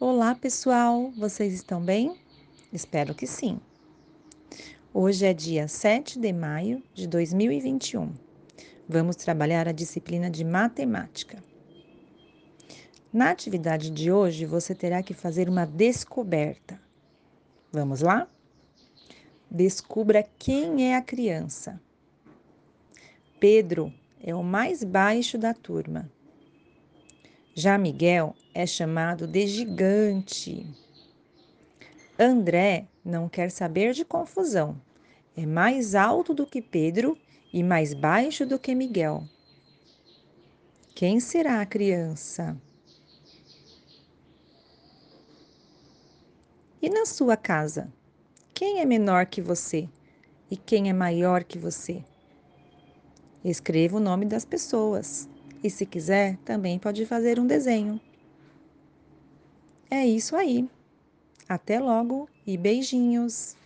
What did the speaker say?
Olá, pessoal! Vocês estão bem? Espero que sim. Hoje é dia 7 de maio de 2021. Vamos trabalhar a disciplina de matemática. Na atividade de hoje, você terá que fazer uma descoberta. Vamos lá? Descubra quem é a criança. Pedro é o mais baixo da turma. Já Miguel é chamado de gigante. André não quer saber de confusão. É mais alto do que Pedro e mais baixo do que Miguel. Quem será a criança? E na sua casa? Quem é menor que você e quem é maior que você? Escreva o nome das pessoas. E se quiser, também pode fazer um desenho. É isso aí. Até logo e beijinhos!